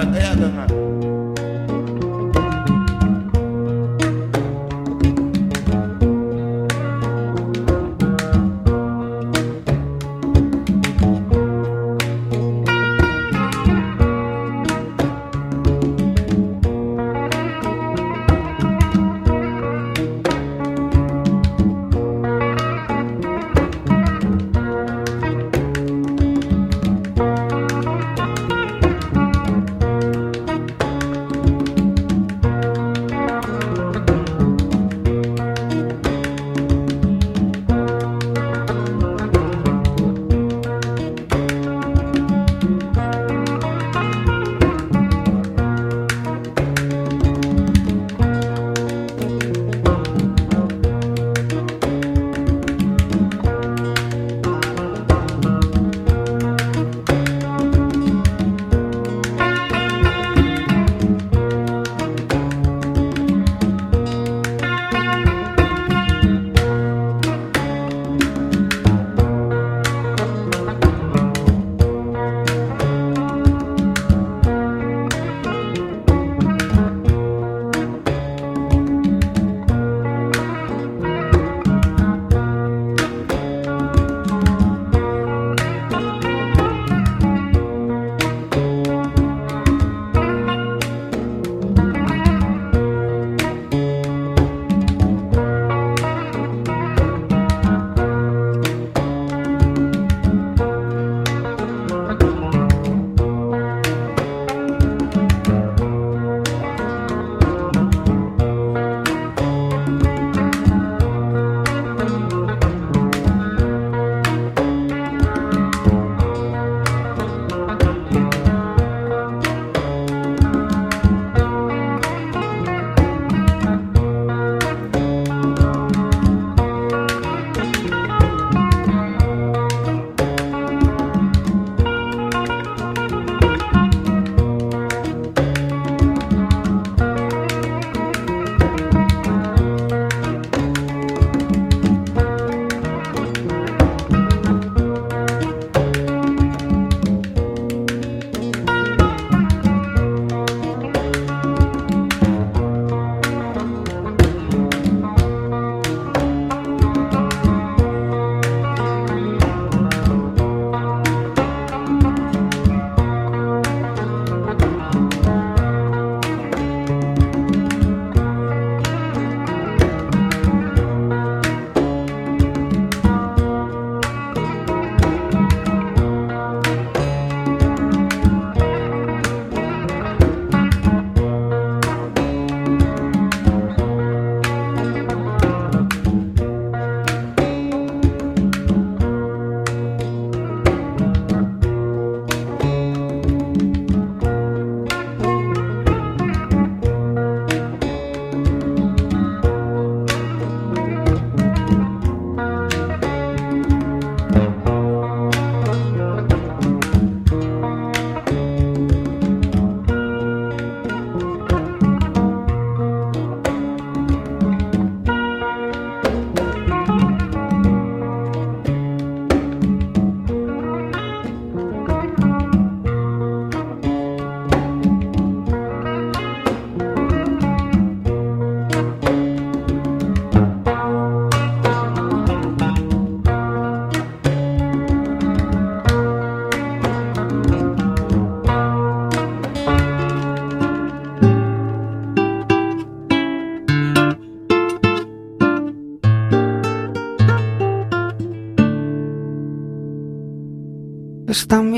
Paraquedas,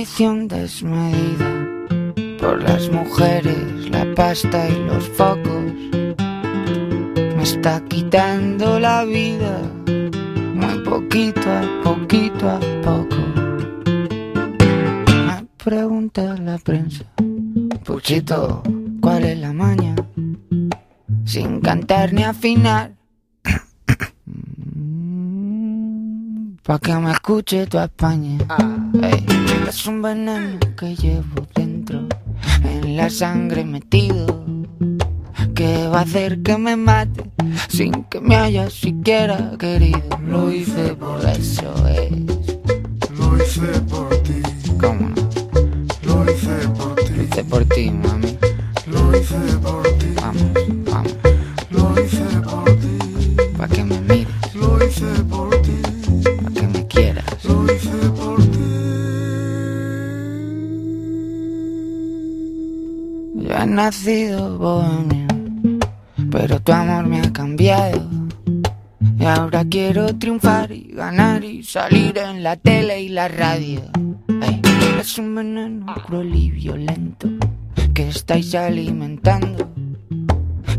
ambición desmedida por las mujeres, la pasta y los focos me está quitando la vida muy poquito a poquito a poco. Me pregunta la prensa, Puchito, ¿cuál es la maña? Sin cantar ni afinar. Pa' que me escuche tu España. Ey, es un veneno que llevo dentro, en la sangre metido, que va a hacer que me mate sin que me haya siquiera querido. Lo hice por eso, es. Lo hice por ti, ¿Cómo no? lo hice por Lo ti, hice por ti, mami. lo hice por ti, Vamos, he nacido bohemio, pero tu amor me ha cambiado. Y ahora quiero triunfar y ganar y salir en la tele y la radio. Ey, es un veneno cruel y violento que estáis alimentando.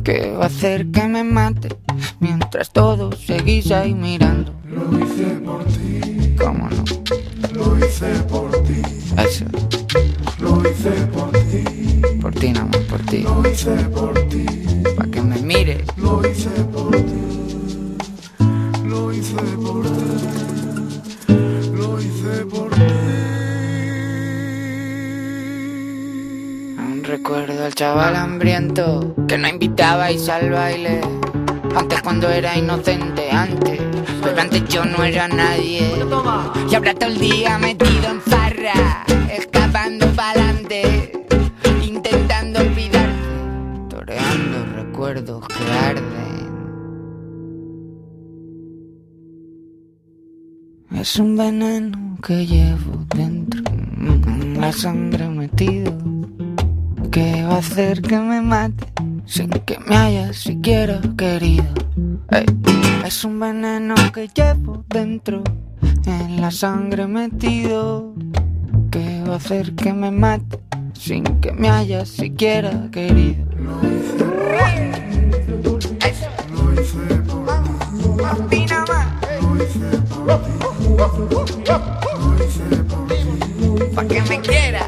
Que va a hacer que me mate mientras todos seguís ahí mirando. Lo hice por ti, ¿Cómo no? lo hice por ti, Eso, lo hice por ti, por ti nada más, por ti. lo hice por ti, Pa' que me mires. lo hice por ti, lo hice por ti, lo hice por ti. Aún recuerdo al chaval hambriento que no invitabais al baile. Antes cuando era inocente, antes. Pero antes yo no era nadie. Y ahora todo el día metido en farra, Es un veneno que llevo dentro, en la sangre metido que va a hacer que me mate sin que me haya siquiera querido. Es un veneno que llevo dentro, en la sangre metido, que va a hacer que me mate sin que me haya siquiera querido. Eso. Pa' ti nada más. Pa' que me quiera.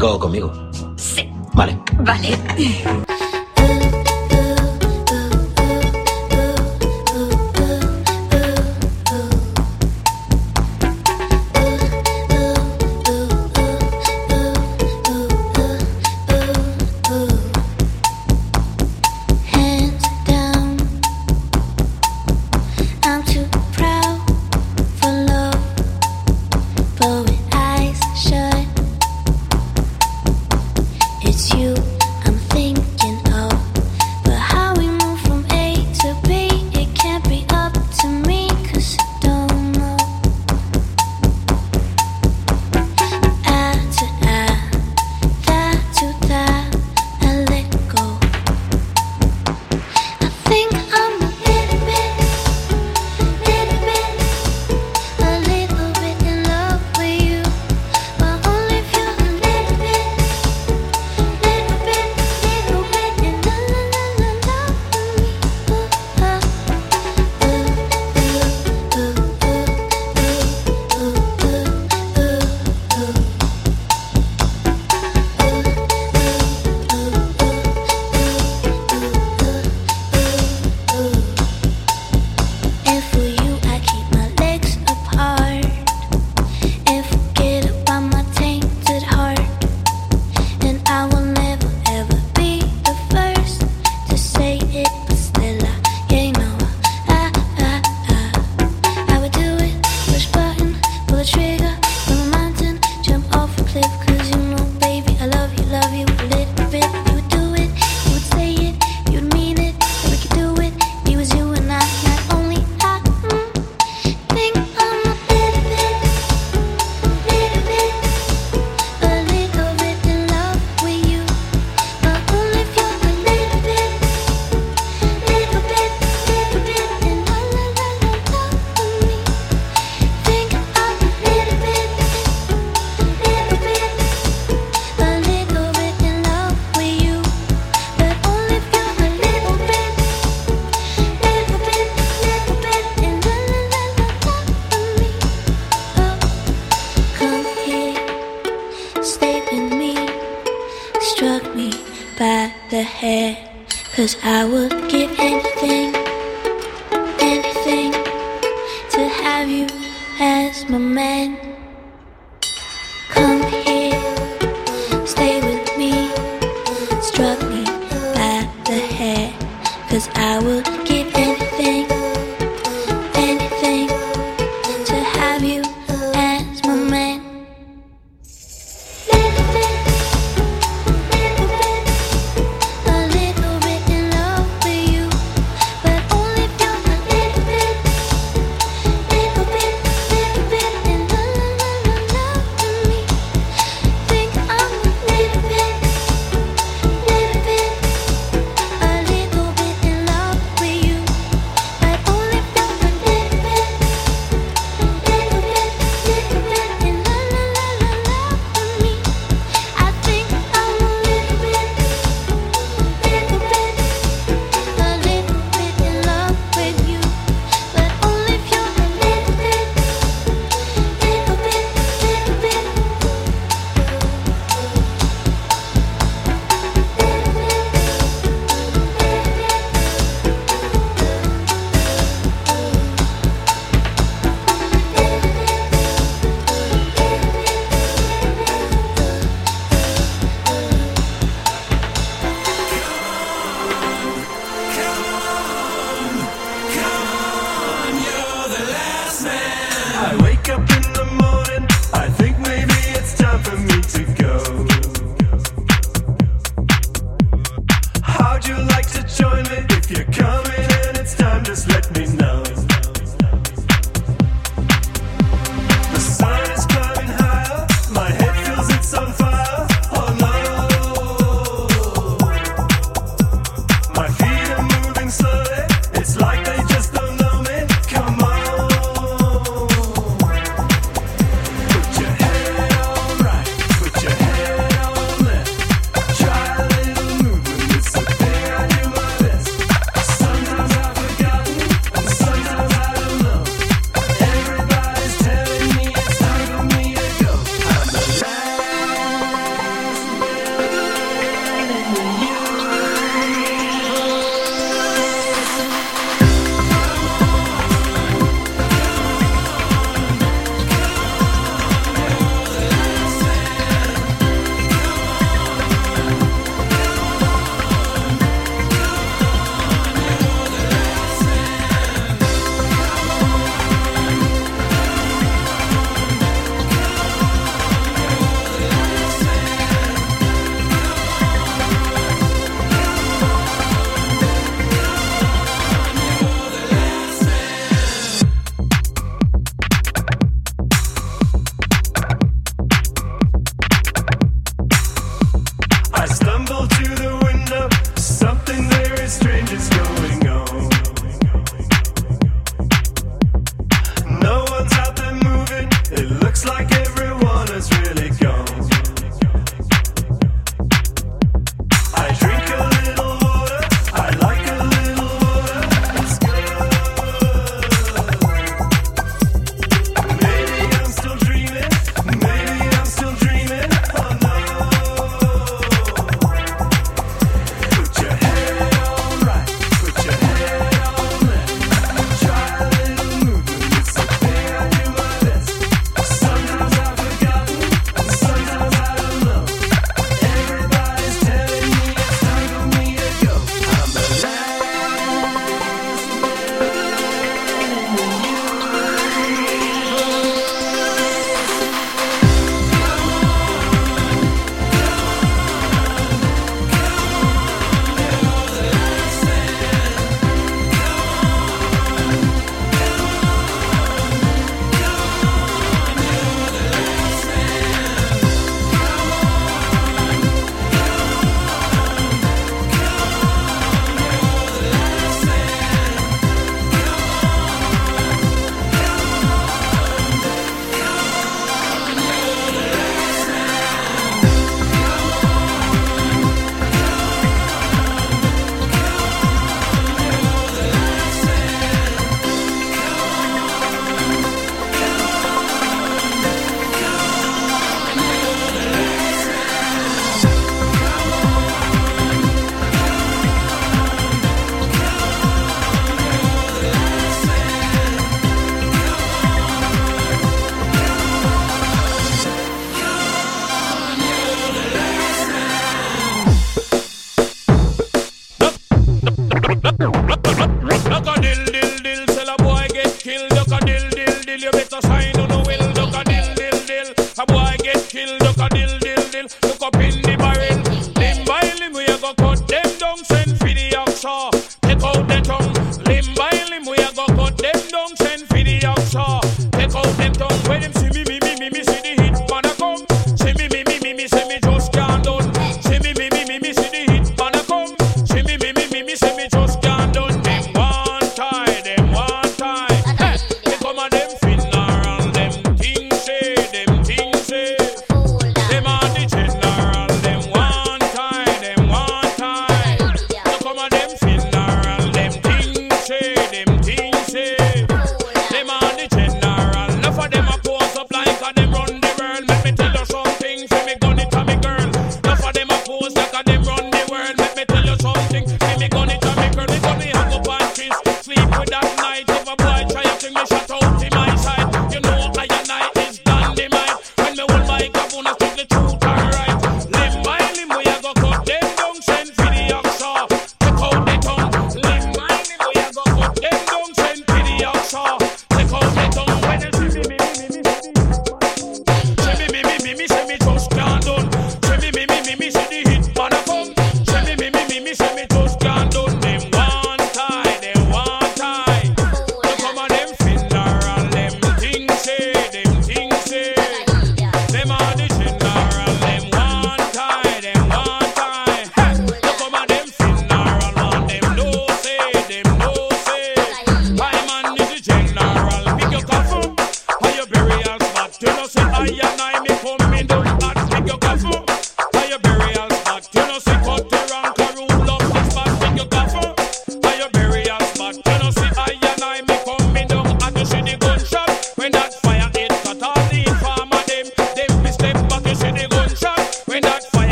comunicó conmigo. Sí. Vale. Vale. you as my man. Come here, stay with me, Struggling me the hair, cause I will.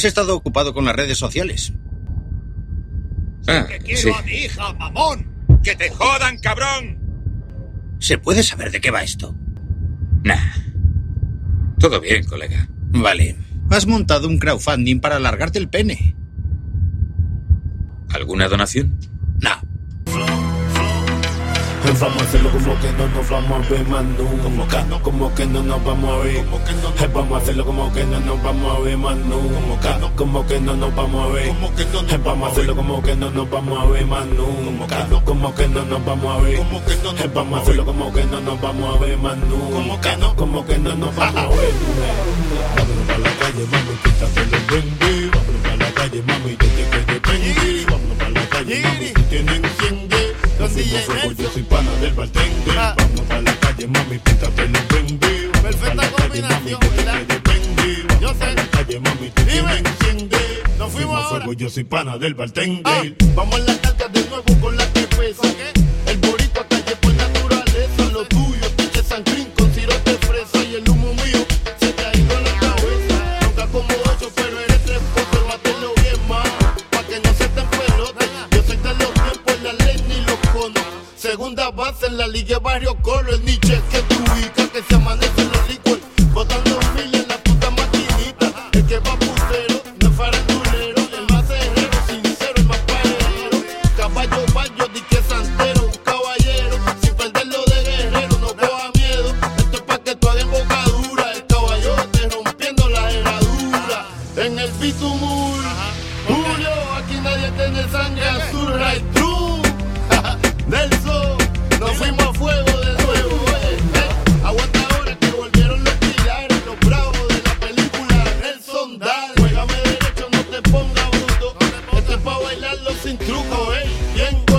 Has estado ocupado con las redes sociales. Ah, que quiero a mi hija, mamón. ¡Que te jodan, cabrón! ¿Se puede saber de qué va esto? Nah. Todo bien, colega. Vale. Has montado un crowdfunding para alargarte el pene. ¿Alguna donación? nos vamos a hacerlo como que no nos vamos a ver más nunca Como que no, nos vamos a ver como que no, no. Vamos a hacerlo como que no nos vamos a ver más nunca Como que no, como que no nos vamos a ver como que no. Vamos a hacerlo como que no nos vamos a ver más nunca Como que no, nos vamos a ver como que no. Vamos a hacerlo como que no nos vamos a ver más nunca Como que no, como que no nos vamos a ver Vámonos pa' la calle, mami, quítate los duendes Vámonos pa' la calle, mami, yo te que dependí Vámonos la calle, mami DJ Nelson. Yo soy pana del bartender. Ah. Vamos para la calle, mami, píntate los bendigo. Perfecta la combinación, calle, mami, ¿verdad? Yo sé. La calle, mami, tú Dime. enciende. Nos fuimos, ahora. Fuego, yo soy pana del bartender. Ah. Vamos a la carga de nuevo con la bailarlo sin truco, ey, bien.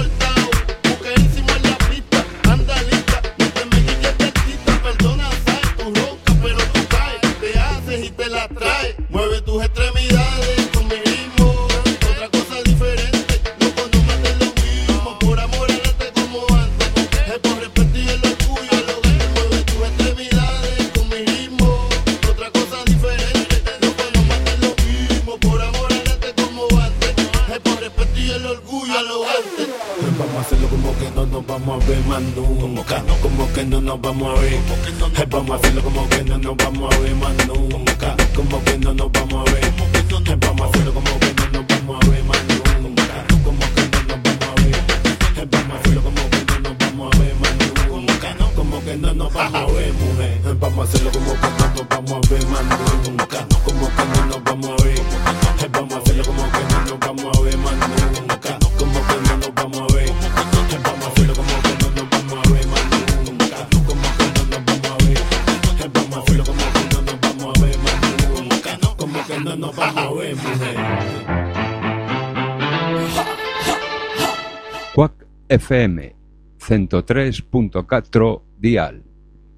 FM cento tres punto catro dial.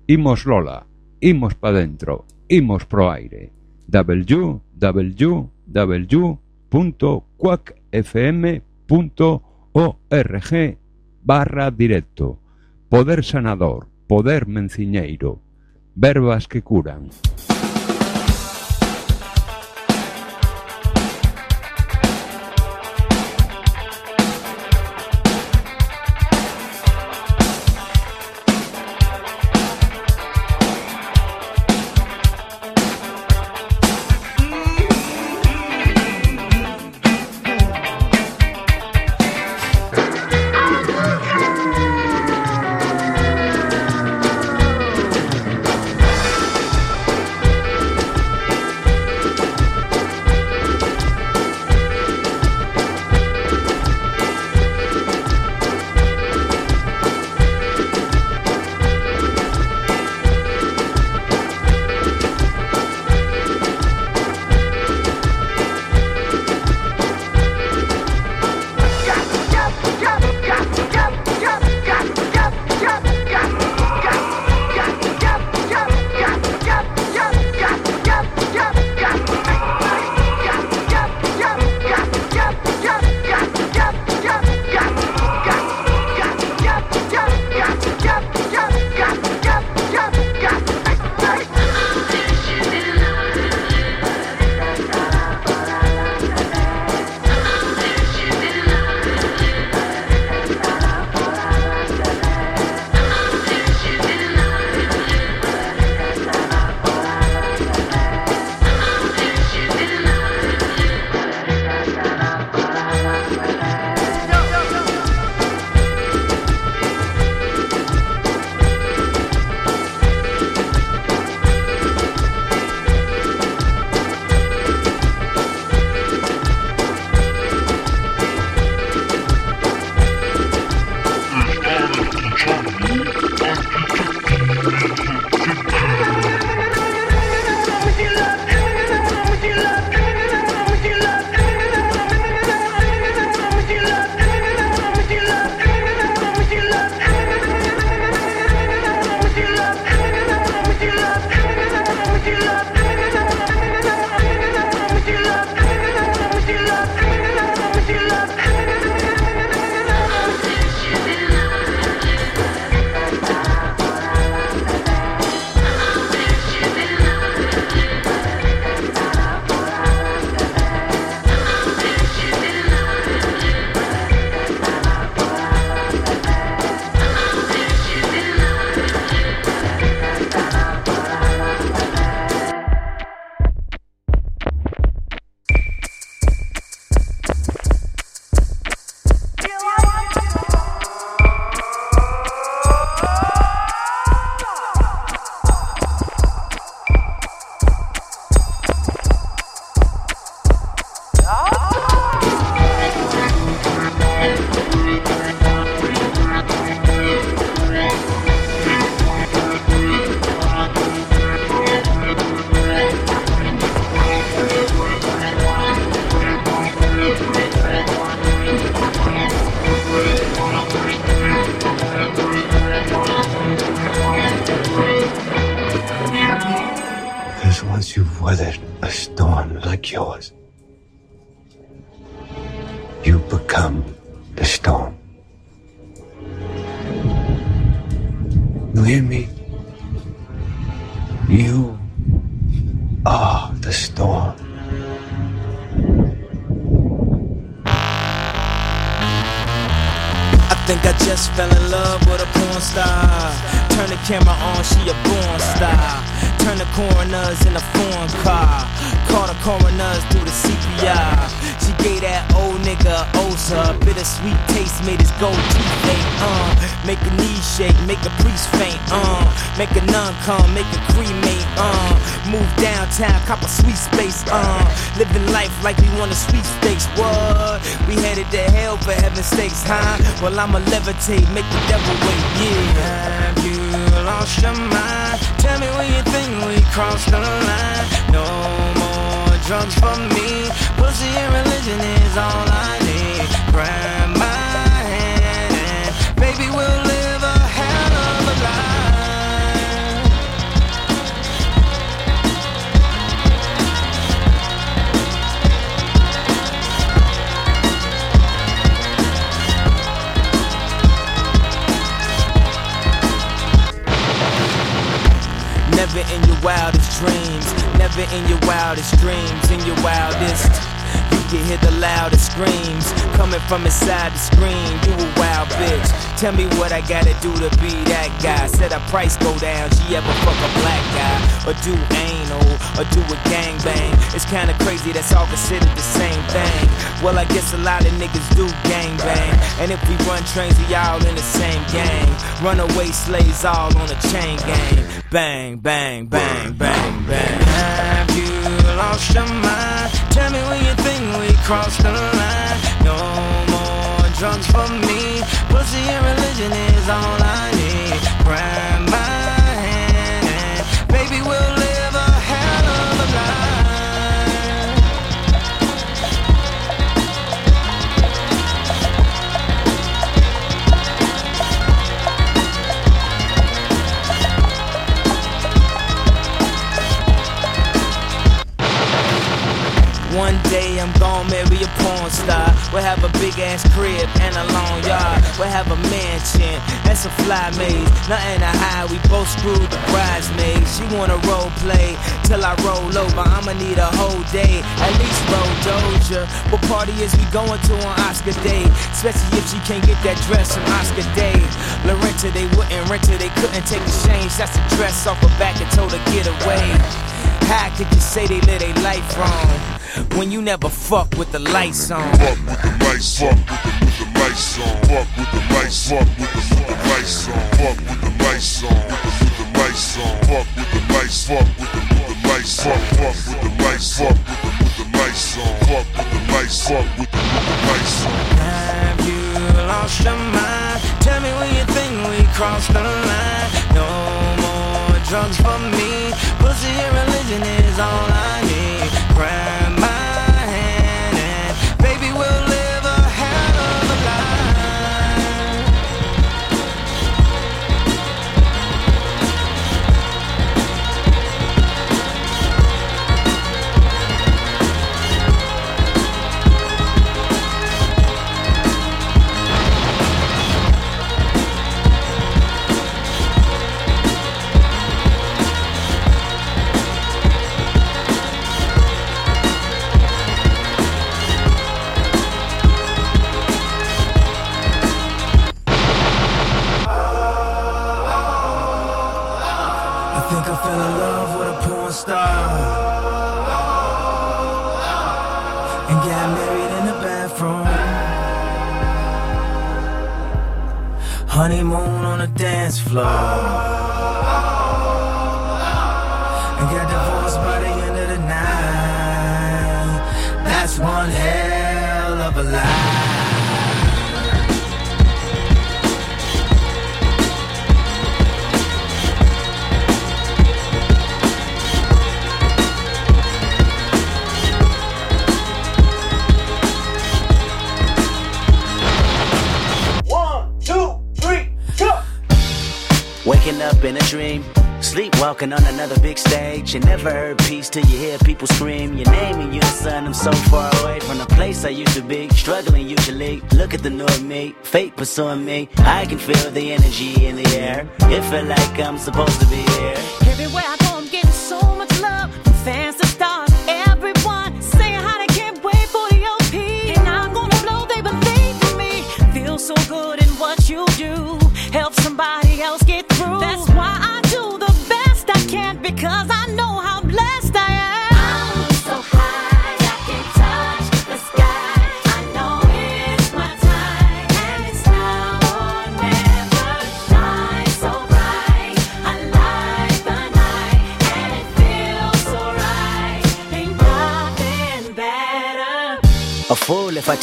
Imos Lola, imos pa dentro, imos pro aire. www.quackfm.org barra directo. Poder sanador, poder menciñeiro, verbas que curan. Hear me? You are the storm. I think I just fell in love with a porn star. Turn the camera on, she a born star. Turn the coroners in a foreign car. Call the coroners through the CPR. She gave that old nigga Osa. Bittersweet taste made his gold teeth ache. Uh, make a knee shake, make a priest faint. Uh, make a nun come, make a cremate. Uh, move downtown, cop a sweet space. Uh, living life like we want a sweet space. What? We headed to hell for heaven's sakes, huh? Well, I'ma levitate, make the devil wait. Yeah. Have you lost your mind? Tell me when you think we crossed the line. No more drugs for me. Religion is all I need. My hand and baby, we'll live a hell of a life. Never in your wildest dreams, never in your wildest dreams, in your wildest. You hear the loudest screams coming from inside the screen. You a wild bitch. Tell me what I gotta do to be that guy. Said a price go down. She ever fuck a black guy or do anal or do a gangbang? It's kinda crazy. That's all considered the same thing. Well, I guess a lot of niggas do gangbang. And if we run trains, we all in the same gang. Runaway slaves all on a chain gang. Bang, bang, bang, bang, bang. Have you lost your mind? Tell me when you think we crossed the line. No more drugs for me. Pussy and religion is all I need. My One day I'm gonna marry a porn star. We'll have a big ass crib and a long yard. We'll have a mansion and some fly maze. Nothing to hide, we both screwed the bridesmaids. She wanna role play till I roll over. I'ma need a whole day, at least roll Doja. What party is we going to on Oscar Day? Especially if she can't get that dress from Oscar Day. Lorenta, they wouldn't rent her, they couldn't take the change. That's the dress off her back and told her get away. How could you say they live their life wrong? When you never fuck with the lights on. Fuck with the lights, fuck with the, with the lights on. Fuck with the lights, fuck with the, with the lights on. Fuck with the lights on, with the, with the lights on. Fuck with the lights, fuck with the, with the lights. Fuck, fuck with the lights, fuck with the, with the lights on. Fuck with the lights, fuck with the, with the lights on. Have you lost your mind? Tell me when you think we crossed the line. No more drugs for me. Pussy and religion is all I need. Grab pursuing me. I can feel the energy in the air. It felt like I'm supposed to be here. Everywhere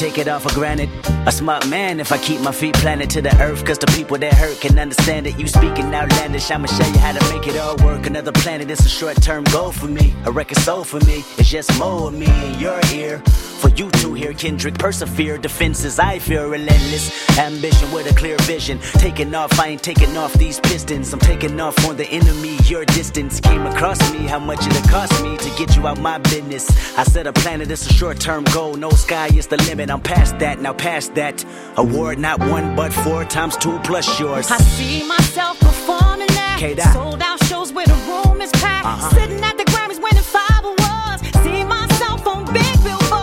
take it all for granted. A smart man if I keep my feet planted to the earth. Cause the people that hurt can understand it. You speaking outlandish, I'ma show you how to make it all work. Another planet is a short term goal for me. A record soul for me. It's just more of me in your ear. For you to hear Kendrick persevere. Defenses I fear relentless. Ambition with a clear vision. Taking off, I ain't taking off these pistons. I'm taking off on the enemy. Your distance came across me. How much it cost me to get you out my business. I said a planet is a short term goal. No sky is the limit. I'm past that, now past that. Award not one but four times two plus yours. I see myself performing that. K-Dot. Sold out shows where the room is packed. Uh-huh. Sitting at the Grammys winning five awards. See myself on big billboards.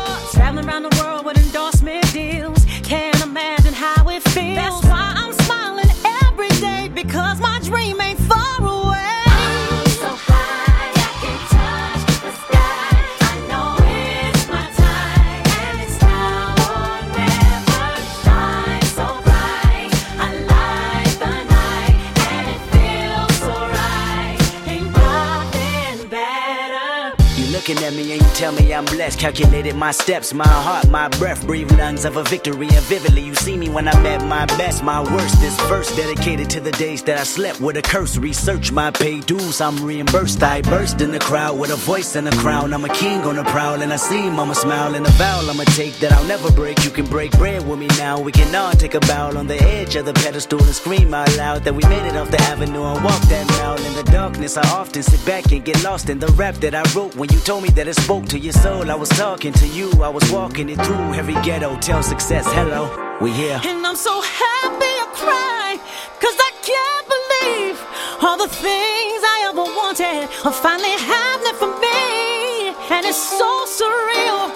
Tell me I'm blessed. Calculated my steps, my heart, my breath, breathe lungs of a victory. And vividly, you see me when I'm at my best, my worst. This verse dedicated to the days that I slept with a curse. Research my pay dues, I'm reimbursed. I burst in the crowd with a voice and a crown. I'm a king on the prowl, and I see mama smile and a vow I'ma take that I'll never break. You can break bread with me now. We can all take a bow on the edge of the pedestal and scream out loud that we made it off the avenue and walk that mile. In the darkness, I often sit back and get lost in the rap that I wrote. When you told me that it spoke to your soul, I was talking to you. I was walking it through every ghetto. Tell success, hello, we here. And I'm so happy I cry, cause I can't believe all the things I ever wanted are finally happening for me. And it's so surreal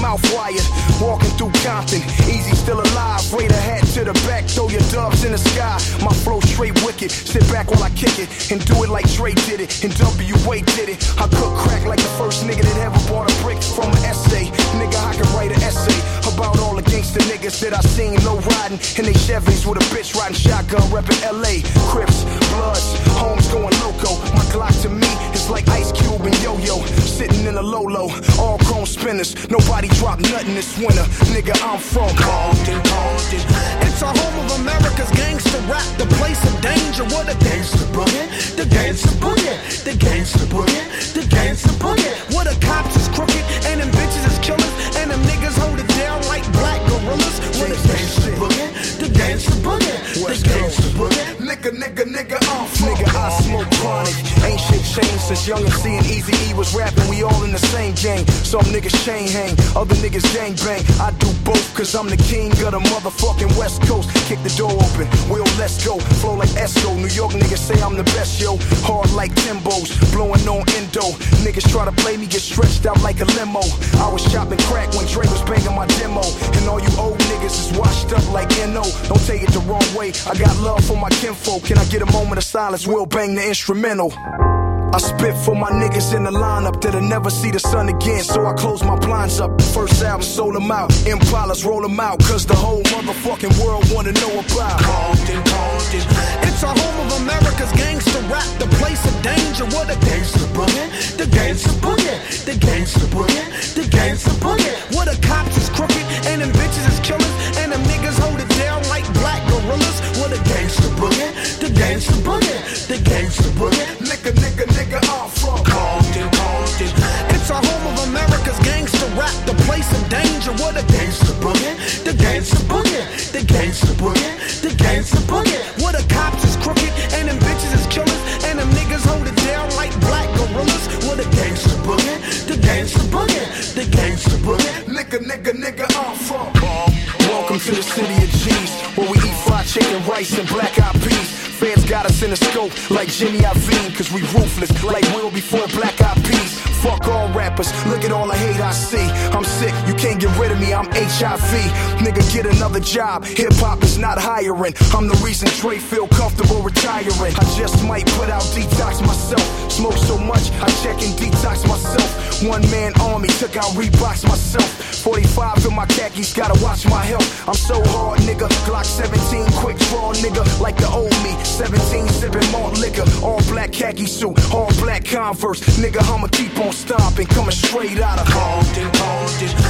mouth wired. Walking through Compton, Eazy still alive. Raider hat to the back, throw your dubs in the sky. My flow straight wicked, sit back while I kick it. And do it like Dre did it, and WA did it. I cook crack like the first nigga that ever bought a brick from an essay. Nigga, I can write an essay about all the gangsta niggas that I seen low riding in they Chevys with a bitch riding shotgun, reppin' LA. Crips, Nobody drop nothing this winter. Nigga, I'm from Compton, Compton. It's a home of America's gangster rap, the place of danger. What a gangster boogie, the gangster boogie, the gangster boogie, since Young and Easy E was rapping. We all in the same gang. Some niggas chain hang, other niggas gang bang. I do both, cause I'm the king of the motherfucking West Coast. Kick the door open, Will, let's go. Flow like Esco. New York niggas say I'm the best, yo. Hard like Timbos, blowing on endo. Niggas try to play me, get stretched out like a limo. I was chopping crack when Dre was banging my demo. And all you old niggas is washed up like NO. Don't take it the wrong way. I got love for my kinfolk. Can I get a moment of silence? We'll bang the instrumental. I spit for my niggas in the lineup that'll never see the sun again, so I close my blinds up. First album sold them out, Impalas roll them out, cause the whole motherfucking world wanna know about Compton, Compton. It's a home of America's gangster rap, the place of danger. What a gangster boogie, the gangster boogie, the gangster boogie, the gangster boogie. What the cops is crooked and them bitches is killers and them niggas hold it down like black gorillas. Gangster boogie, the gangster boogie, the gangster boogie. Nigga, nigga, nigga, I'm from Compton, Compton. It's a home of America's gangster rap, the place of danger. What a gangster boogie, the gangster boogie, the gangster boogie, the gangster boogie. What the cops is crooked and them bitches is killers and them niggas hold it down like black gorillas. What a gangster boogie, the gangster boogie, the gangster boogie. Nigga, nigga, nigga, I'm from Welcome to the city of G's, chicken, rice, and black eyed peas. Fans got us in the scope like Jimmy Iovine, cause we ruthless, like Will before black eyed peas. Fuck all rappers, look at all the hate I see. I'm sick, you can't get rid of me, I'm HIV. Nigga, get another job. Hip hop is not hiring. I'm the reason Dre feel comfortable retiring. I just might put out detox myself. Smoke so much, I check and detox myself. One man army, took out Reeboks myself. 45 in my khakis, gotta watch my health. I'm so hard, nigga. Glock 17, quick draw, nigga, like the old me. 17 sipping malt liquor, all black khaki suit, all black Converse. Nigga, I'ma keep on stomping, coming straight out of Compton, Compton.